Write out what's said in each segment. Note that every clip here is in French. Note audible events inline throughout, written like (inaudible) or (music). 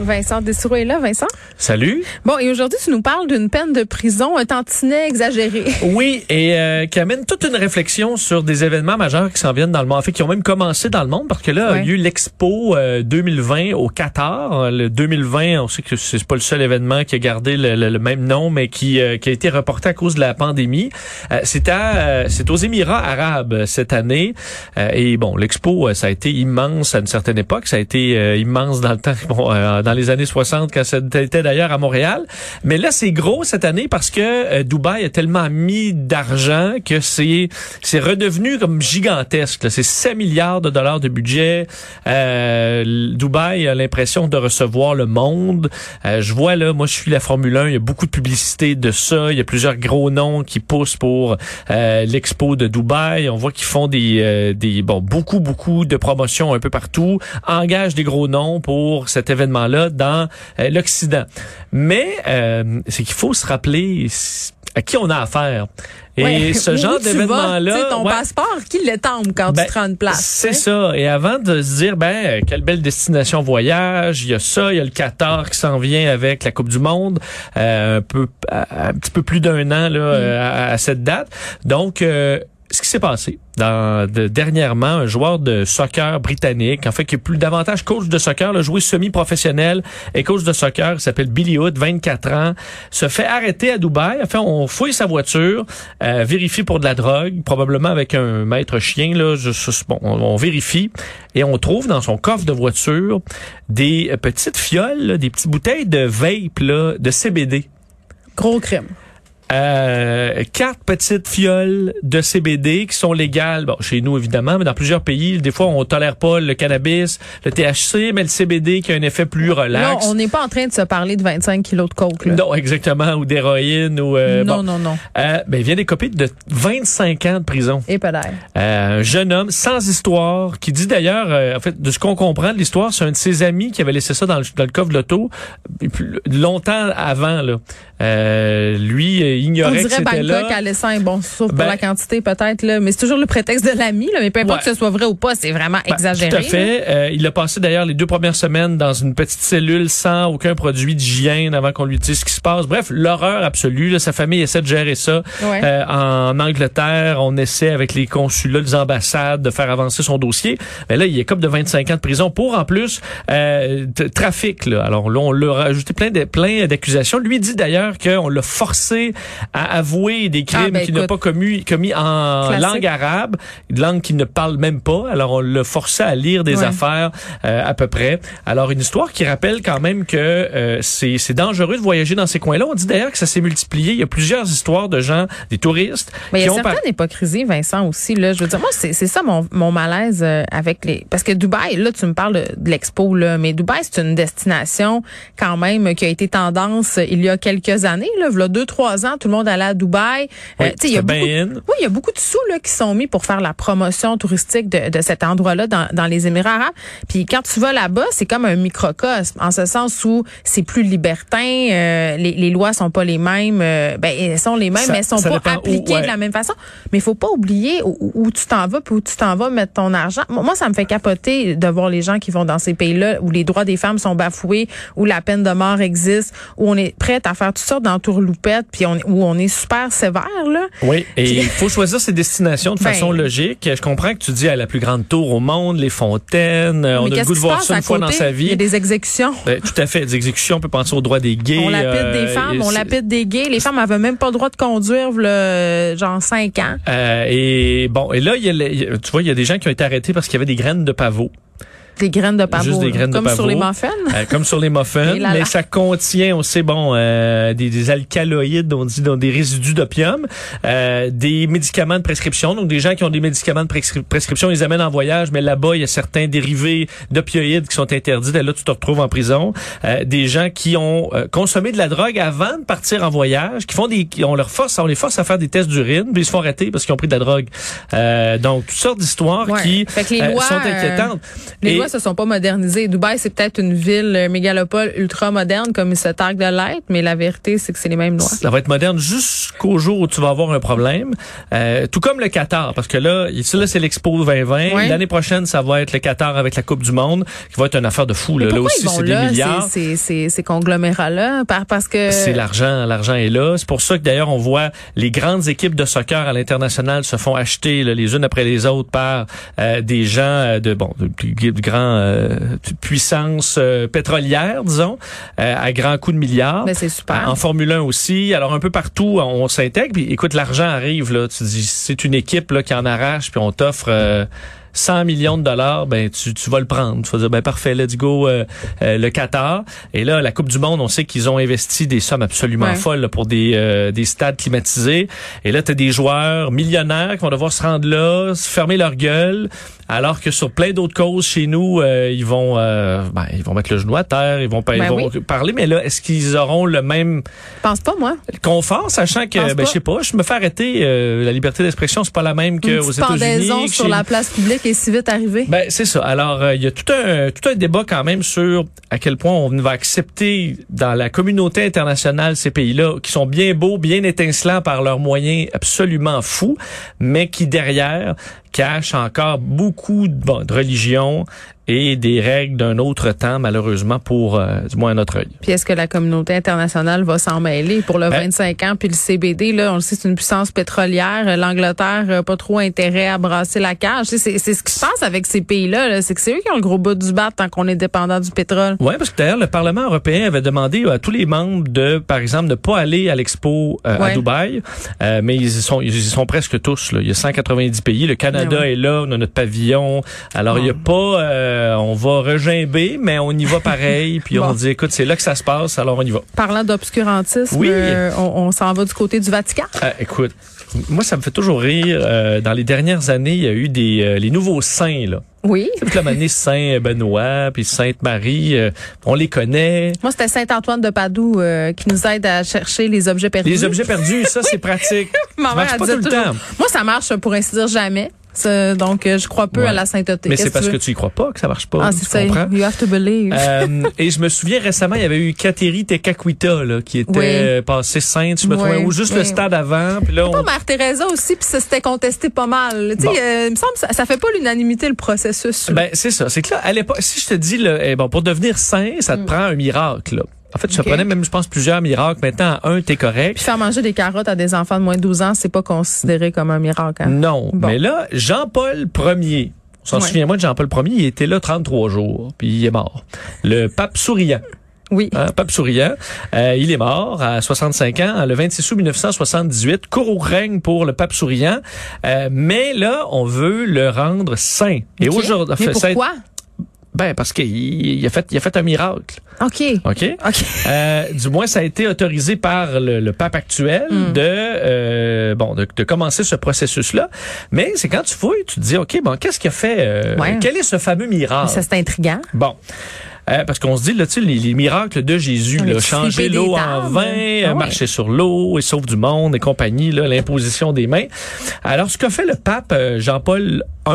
Vincent Dessoureau est là, Vincent? Salut. Bon, et aujourd'hui, tu nous parles d'une peine de prison un tantinet exagéré. (laughs) Oui, et euh, qui amène toute une réflexion sur des événements majeurs qui s'en viennent dans le monde, en fait, qui ont même commencé dans le monde, parce que là, Ouais. il y a eu l'Expo euh, 2020 au Qatar. Le 2020, on sait que c'est pas le seul événement qui a gardé le, le- le même nom, mais qui, euh, qui a été reporté à cause de la pandémie. Euh, c'est à, euh, c'est aux Émirats arabes euh, cette année. Euh, et bon, l'Expo, ça a été immense à une certaine époque. Ça a été euh, immense dans le temps, (laughs) bon, dans les années 60, quand c'était d'ailleurs à Montréal. Mais là, c'est gros cette année parce que euh, Dubaï a tellement mis d'argent que c'est c'est redevenu comme gigantesque. C'est 7 milliards de dollars de budget. Euh, Dubaï a l'impression de recevoir le monde. Euh, je vois là, moi je suis la Formule 1, il y a beaucoup de publicité de ça. Il y a plusieurs gros noms qui poussent pour euh, l'expo de Dubaï. On voit qu'ils font des, euh, des bon beaucoup beaucoup de promotions un peu partout, engagent des gros noms pour cet événement-là dans euh, l'Occident. Mais euh, c'est qu'il faut se rappeler à qui on a affaire. Et Ouais. ce (laughs) genre d'événement-là, ton ouais, passeport, qui l'étend quand ben, tu te rends une place? c'est ça. Et avant de se dire, ben, quelle belle destination voyage, il y a ça, il y a le Qatar qui s'en vient avec la Coupe du Monde, euh, un peu, un petit peu plus d'un an là, euh, à, à cette date. Donc, euh, ce qui s'est passé dans, de- dernièrement, un joueur de soccer britannique, en fait, qui est plus davantage coach de soccer, le joué semi-professionnel et coach de soccer, il s'appelle Billy Hood, 24 ans, se fait arrêter à Dubaï. Enfin, on fouille sa voiture, euh, vérifie pour de la drogue, probablement avec un maître chien. Là, je, bon, on, on vérifie et on trouve dans son coffre de voiture des petites fioles, là, des petites bouteilles de vape là, de CBD. Gros crime. Euh, quatre petites fioles de CBD qui sont légales, bon, chez nous évidemment, mais dans plusieurs pays, des fois on tolère pas le cannabis, le THC, mais le CBD qui a un effet plus relax. on n'est pas en train de se parler de 25 kilos de coke. Là. non, exactement, ou d'héroïne ou euh, non, bon. non, non. Euh, ben, il vient des copies de 25 ans de prison. Et peut-être. Euh, un jeune homme sans histoire qui dit d'ailleurs, euh, en fait, de ce qu'on comprend de l'histoire, c'est un de ses amis qui avait laissé ça dans le, dans le coffre de l'auto longtemps avant. Là. Euh, lui euh, On ignorait que c'était là. Laissé un bon sauf pour Ben- la quantité peut-être là, mais c'est toujours le prétexte de l'ami là, mais peu importe Ouais. que ce soit vrai ou pas, c'est vraiment Ben, exagéré. Tout à fait. Euh, il a passé d'ailleurs les deux premières semaines dans une petite cellule sans aucun produit d'hygiène avant qu'on lui dise ce qui se passe. Bref, l'horreur absolue. là. sa famille essaie de gérer ça. Ouais. Euh, en Angleterre, on essaie avec les consulats, les ambassades de faire avancer son dossier. Mais là, il est comme de 25 ans de prison pour en plus euh, trafic. Là. Alors là, on leur a ajouté plein de, plein d'accusations. Lui dit d'ailleurs qu'on l'a forcé à avouer des crimes Ah, ben, qu'il n'a pas commis, commis en Classique. langue arabe, une langue qu'il ne parle même pas. Alors on l'a forcé à lire des Ouais. affaires euh, à peu près. Alors une histoire qui rappelle quand même que euh, c'est dangereux de voyager dans ces coins-là. On dit d'ailleurs que ça s'est multiplié. Il y a plusieurs histoires de gens, des touristes Mais il y a ont par- certaines hypocrisies, Vincent, aussi. Là. Je veux dire, moi, c'est ça mon, mon malaise euh, avec les... Parce que Dubaï, là, tu me parles de, de l'expo, là, mais Dubaï, c'est une destination quand même qui a été tendance euh, il y a quelques années. Là, il y a deux, trois ans, tout le monde allait à Dubaï. Oui, tu sais, il y a beaucoup, oui, il y a beaucoup de sous là, qui sont mis pour faire la promotion touristique de, de cet endroit-là dans, dans les Émirats arabes. Puis quand tu vas là-bas, c'est comme un microcosme, en ce sens où c'est plus libertin, euh, les, les lois sont pas les mêmes, euh, ben elles sont les mêmes, Ça- mais elles sont pas où, appliquées ouais. de la même façon. Mais il faut pas oublier où, où tu t'en vas puis où tu t'en vas mettre ton argent. Moi, moi, ça me fait capoter de voir les gens qui vont dans ces pays-là où les droits des femmes sont bafoués, où la peine de mort existe, où on est prête à faire toutes sortes d'entourloupettes, puis on, où on est super sévère là. Oui, et il faut choisir ses destinations de (laughs) Ben- façon logique. Je comprends que tu dis à la plus grande tour au monde, les fontaines, euh, on a le goût de voir ça une fois dans sa Il y vie. a des exécutions. Ben, tout à fait, des exécutions, on peut penser aux droits des gays. On lapide euh, des femmes, on lapide des gays. Les femmes avaient même pas le droit de conduire, là, genre 5 ans. Euh, et bon, et là, il y a, le- il y a- tu vois, il y a des gens qui ont été arrêtés parce qu'il y avait des graines de pavot. Des graines de pavot. Juste des graines de Comme sur les muffins. Euh, comme sur les muffins, là, mais ça contient aussi bon euh, des, des alcaloïdes, on dit, donc des résidus d'opium, euh, des médicaments de prescription, donc des gens qui ont des médicaments de prescri- prescription, ils les amènent en voyage, mais là-bas il y a certains dérivés d'opioïdes qui sont interdits, et là tu te retrouves en prison. Euh, des gens qui ont euh, consommé de la drogue avant de partir en voyage, qui font des, qui on leur force, on les force à faire des tests d'urine, puis ils se font arrêter parce qu'ils ont pris de la drogue. Euh, donc toutes sortes d'histoires Ouais. qui Fait que les euh, lois, sont euh, inquiétantes. Les Et- lois se sont pas modernisés. Dubaï, c'est peut-être une ville mégalopole ultra moderne comme il se targue de l'être, mais la vérité, c'est que c'est les mêmes lois. Ça va être moderne jusqu'au jour où tu vas avoir un problème. Euh, tout comme le Qatar, parce que là, ici, là, c'est l'Expo 2020. Ouais. L'année prochaine, ça va être le Qatar avec la Coupe du Monde, qui va être une affaire de fou. Là, là aussi, ils c'est des là, milliards. ces, ces, ces, ces conglomérats-là? Par- Parce que... C'est l'argent, l'argent est là. C'est pour ça que d'ailleurs on voit les grandes équipes de soccer à l'international se font acheter là, les unes après les autres par euh, des gens euh, de bon de plus de grands euh, puissance euh, pétrolière, disons, euh, à grands coups de milliards. Mais c'est super. En Formule 1 aussi. Alors un peu partout, on s'intègre. Puis écoute, l'argent arrive là. Tu dis, c'est une équipe là qui en arrache, puis on t'offre. Euh, 100 millions de dollars, ben tu, tu vas le prendre. Tu vas dire ben parfait, let's go euh, euh, le Qatar. Et là la Coupe du monde, on sait qu'ils ont investi des sommes absolument Ouais. folles là, pour des euh, des stades climatisés. Et là tu as des joueurs millionnaires qui vont devoir se rendre là, se fermer leur gueule, alors que sur plein d'autres causes chez nous, euh, ils vont euh, ben, ils vont mettre le genou à terre, ils vont, pas- ils Ben vont parler mais là est-ce qu'ils auront le même pense pas, moi. confort, sachant que, Pense ben, je sais pas, je me fais arrêter, euh, la liberté d'expression, c'est pas la même qu'aux États-Unis. sur chez- la place publique est si vite arrivée. Ben, c'est ça. Alors, euh, il y a tout un, tout un débat quand même sur à quel point on va accepter dans la communauté internationale ces pays-là, qui sont bien beaux, bien étincelants par leurs moyens absolument fous, mais qui derrière cachent encore beaucoup de, bon, de religion et des règles d'un autre temps, malheureusement, pour, euh, du moins à notre œil. Puis est-ce que la communauté internationale va s'en mêler pour le Ben- 25 ans? Puis le CBD, là, on le sait, c'est une puissance pétrolière. L'Angleterre n'a pas trop intérêt à brasser la cage. C'est c'est ce qui se passe avec ces pays-là. là. C'est que c'est eux qui ont le gros bout du bat tant qu'on est dépendant du pétrole. Oui, parce que d'ailleurs, le Parlement européen avait demandé à tous les membres de, par exemple, ne pas aller à l'expo euh, à. Dubaï, Euh, mais ils y sont, ils y sont presque tous. Là. Il y a 190 pays. Le Canada Ouais. est là, on a notre pavillon. Alors, il y a pas, euh, on va regimber, mais on y va (laughs) pareil. puis on dit, écoute, c'est là que ça se passe, alors on y va. Parlant d'obscurantisme, Oui. euh, on, on s'en va du côté du Vatican? Euh, écoute, moi, ça me fait toujours rire. Euh, dans les dernières années, il y a eu des euh, les nouveaux saints, là. Oui. Toute la année, Saint Benoît, puis Sainte Marie, euh, on les connaît. Moi, c'était Saint-Antoine de Padoue euh, qui nous aide à chercher les objets perdus. Les objets perdus, ça, c'est pratique. (laughs) Ma Ça marche pas tout le toujours- temps. Moi, ça marche pour ainsi dire jamais. Donc, euh, je crois peu Ouais. à la sainteté. Mais c'est parce tu que tu y crois pas que ça marche pas. Ah, tu c'est ça. comprends? You have to believe. Euh, (laughs) et je me souviens récemment, il y avait eu Kateri Tekakwita là, qui était Oui. euh, passée sainte, je me Oui, trouvais, ou juste le stade avant. Puis là, on- Pas Mère Teresa aussi, puis ça s'était contesté pas mal. Tu sais, Bon. euh, il me semble que ça, ça fait pas l'unanimité le processus. là. ben c'est ça. C'est que là, à l'époque, si je te dis, là, eh, bon, pour devenir saint, ça te prend un miracle. Là. En fait, ça Mm. Ok. prenait même, je pense, plusieurs miracles. Maintenant, à un, t'es correct. Puis faire manger des carottes à des enfants de moins de 12 ans, c'est pas considéré comme un miracle. hein? Non. Bon. Mais là, Jean-Paul Ier. On s'en Ouais. souvient, moi, de Jean-Paul Ier, il était là 33 jours, puis il est mort. Le pape souriant. Oui. Hein, pape souriant. Euh, il est mort à 65 ans, le 26 août 1978. Court règne pour le pape souriant. Euh, mais là, on veut le rendre saint. Et Ok. aujourd'hui, pourquoi? Ben parce qu'il il a fait, il a fait un miracle. OK. Ok? OK. Euh, du moins, ça a été autorisé par le, le pape actuel Hmm. de euh, bon de, de commencer ce processus-là. Mais c'est quand tu fouilles, tu te dis ok bon qu'est-ce qu'il a fait euh, Ouais. Quel est ce fameux miracle? Ça, c'est intriguant. Bon. Euh, parce qu'on se dit, là, tu sais, les, les miracles de Jésus, là, changer l'eau en vin, Ah ouais. marcher sur l'eau, et sauve du monde et compagnie, là, l'imposition des mains. Alors, ce qu'a fait le pape euh, Jean-Paul I,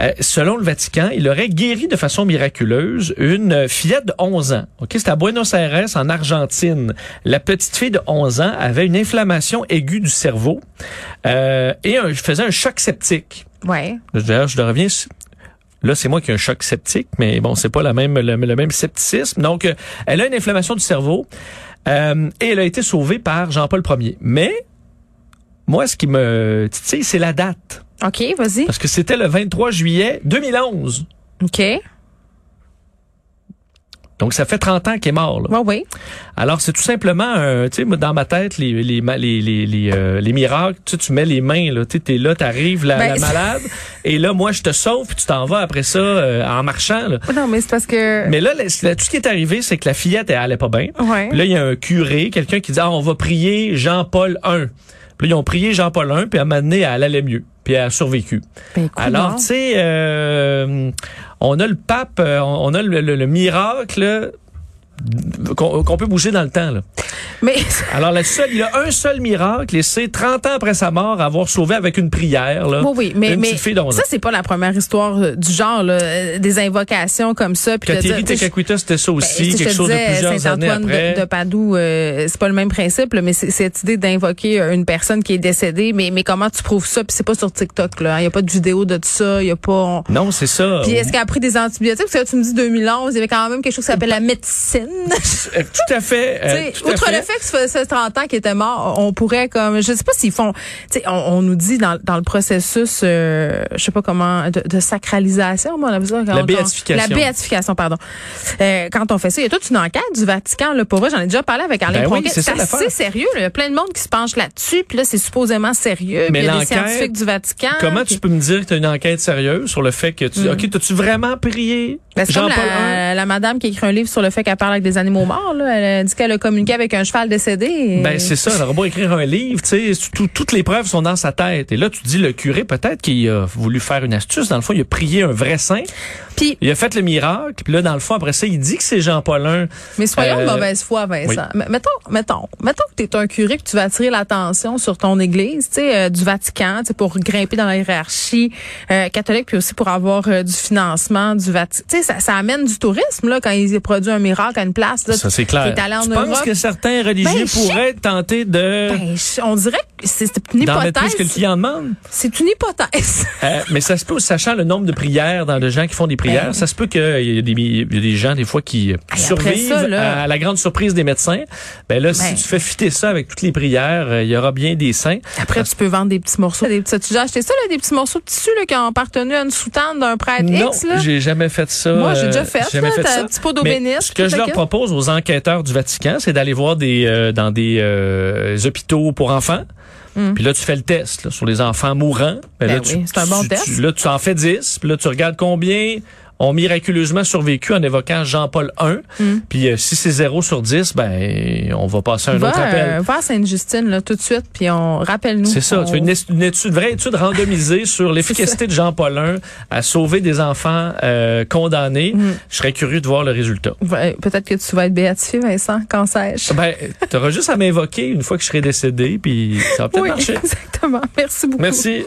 euh, selon le Vatican, il aurait guéri de façon miraculeuse une fillette de 11 ans. Ok, C'était à Buenos Aires, en Argentine. La petite fille de 11 ans avait une inflammation aiguë du cerveau euh, et un, faisait un choc septique. Ouais. D'ailleurs, je reviens. Là, c'est moi qui ai un choc septique, mais bon, c'est pas la même, le, le même scepticisme. Donc, euh, elle a une inflammation du cerveau euh, et elle a été sauvée par Jean-Paul Ier. Mais moi, ce qui me titille, c'est la date, OK, vas-y. parce que c'était le 23 juillet 2011. OK. Donc, ça fait 30 ans qu'il est mort. Là. oui. Alors, c'est tout simplement, un, tu sais, dans ma tête, les les les les, les, euh, les miracles, tu sais, tu mets les mains, là, tu sais, t'es là, t'arrives la, Ben, la malade, (laughs) et là, moi, je te sauve, puis tu t'en vas après ça euh, en marchant. Là. Non, mais c'est parce que. Mais là, tout ce qui est arrivé, c'est que la fillette, elle allait pas bien. Ouais. Puis là, il y a un curé, quelqu'un qui dit, ah, on va prier Jean-Paul I. Puis ils ont prié Jean-Paul I, puis à un moment donné, elle allait mieux. Puis elle a survécu. Ben, Alors, tu sais, euh, on a le pape, euh, on on a le, le- le miracle qu'on qu'on peut bouger dans le temps. Là. Mais (laughs) Alors, la seule, il y a un seul miracle, et c'est 30 ans après sa mort, avoir sauvé avec une prière. Là, oui, oui, mais, une mais ça c'est pas la première histoire euh, du genre là, euh, des invocations comme ça. puis de Catherine c'était ça Ben, aussi, je quelque chose de disais, plusieurs années Saint-Antoine après. de, de Padoue, euh, c'est pas le même principe, là, mais c'est cette idée d'invoquer euh, une personne qui est décédée. Mais, mais comment tu prouves ça Puis c'est pas sur TikTok là. Il y a pas de vidéo de ça. Il y a pas. Non, c'est ça. Puis est-ce qu'elle a pris des antibiotiques? Parce que tu me dis 2011, il y avait quand même quelque chose qui s'appelle la médecine. (laughs) Euh, Tout à fait. euh, à outre fait. le fait que ça faisait 30 ans qu'il était mort, on pourrait comme je sais pas s'ils font tu sais on, on nous dit dans, dans le processus euh, je sais pas comment de, de sacralisation moi on appelle ça quand La on- béatification. la béatification pardon. Euh, quand on fait ça, il y a toute une enquête du Vatican là pour vrai, j'en ai déjà parlé avec Alain Ben oui, c'est assez sérieux, là. il y a plein de monde qui se penche là-dessus, puis là c'est supposément sérieux, Mais il y a des l'enquête, scientifiques du Vatican. Comment puis- tu peux me dire que tu as une enquête sérieuse sur le fait que tu. OK, t'as-tu vraiment prié Ben, Jean-Paul la madame qui écrit un livre sur le fait qu'elle parle avec des animaux morts. Là. Elle a dit qu'elle a communiqué avec un cheval décédé. et- Ben c'est ça, elle aurait beau écrire un livre, tu sais, tout- toutes les preuves sont dans sa tête. Et là, tu dis le curé peut-être qu'il a voulu faire une astuce. Dans le fond, il a prié un vrai saint, Puis, il a fait le miracle. Puis là, dans le fond, après ça, il dit que c'est Jean-Paul I. mais soyons Euh, de mauvaise foi, Vincent. Mettons, mettons, mettons que tu es un curé que tu vas attirer l'attention sur ton église, tu sais, euh, du Vatican, tu sais, pour grimper dans la hiérarchie euh, catholique, puis aussi pour avoir euh, du financement du Vatican. Tu sais, ça, ça amène du tourisme là quand il produit un miracle à une place. Là, Ça, c'est clair. Tu Europe. penses que certains religieux Ben, pourraient tenter de Ben, on dirait que c'est une d'en mettre plus que le hypothèse. client demande? C'est une hypothèse. (laughs) Euh, mais ça se peut, sachant le nombre de prières dans de gens qui font des prières, Ben. ça se peut qu'il y, a des- il y a des gens des fois qui euh, survivent ça, là- à la grande surprise des médecins. Ben là, si tu fais fitter ça avec toutes les prières, euh, il y aura bien des saints. Après, tu peux vendre des petits morceaux. Des petits, tu as déjà acheté ça, là, des petits morceaux de tissu là, qui ont appartenu à une soutane d'un prêtre Non, X. Là? j'ai jamais fait ça. Moi, j'ai euh, déjà fait, j'ai jamais fait ça. un petit pot d'eau Ce que je leur kit. Propose aux enquêteurs du Vatican, c'est d'aller voir des euh, dans des euh, hôpitaux pour enfants. Puis là, tu fais le test là, sur les enfants mourants. Ben là, oui, tu, c'est un bon tu- test. tu- là, tu en fais 10. Puis là, tu regardes combien ont miraculeusement survécu en évoquant Jean-Paul I. Puis euh, si c'est 0 sur 10, ben on va passer à un Va, autre appel. euh, va à Sainte-Justine là, tout de suite, puis on rappelle-nous. C'est ça. On- Tu fais une, une étude, vraie étude randomisée (laughs) sur l'efficacité de Jean-Paul I à sauver des enfants euh, condamnés. Mm. Je serais curieux de voir le résultat. Ouais, Peut-être que tu vas être béatifié, Vincent, quand sais-je? Ben, t'auras juste à m'invoquer une fois que je serai décédé, puis ça va peut-être Oui, marcher. (laughs) exactement. Merci beaucoup. Merci.